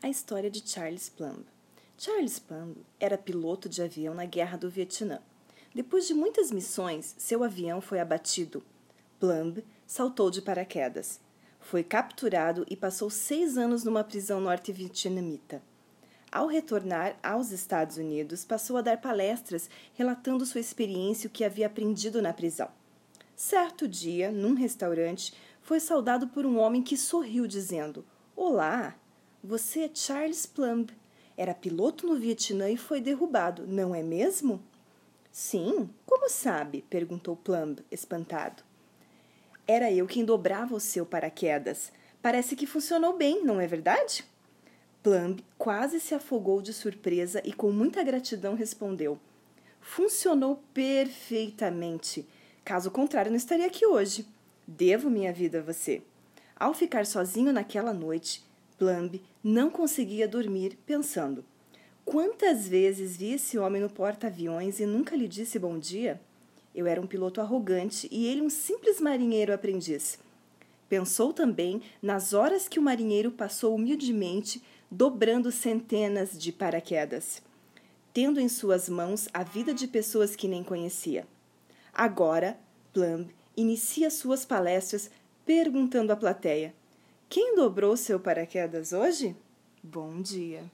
a história de Charles Plumb. Charles Plumb era piloto de avião na Guerra do Vietnã. Depois de muitas missões, seu avião foi abatido. Plumb saltou de paraquedas. Foi capturado e passou seis anos numa prisão norte-vietnamita. Ao retornar aos Estados Unidos, passou a dar palestras relatando sua experiência e o que havia aprendido na prisão. Certo dia, num restaurante, foi saudado por um homem que sorriu, dizendo: Olá, você é Charles Plumb. Era piloto no Vietnã e foi derrubado, não é mesmo? Sim, como sabe? perguntou Plumb, espantado. Era eu quem dobrava o seu paraquedas. Parece que funcionou bem, não é verdade? Plumb quase se afogou de surpresa e com muita gratidão respondeu: Funcionou perfeitamente. Caso contrário, não estaria aqui hoje. Devo minha vida a você. Ao ficar sozinho naquela noite, Plumb não conseguia dormir, pensando: quantas vezes vi esse homem no porta-aviões e nunca lhe disse bom dia? Eu era um piloto arrogante e ele um simples marinheiro aprendiz. Pensou também nas horas que o marinheiro passou humildemente dobrando centenas de paraquedas, tendo em suas mãos a vida de pessoas que nem conhecia. Agora, Plumb inicia suas palestras perguntando à plateia: quem dobrou seu paraquedas hoje? Bom dia.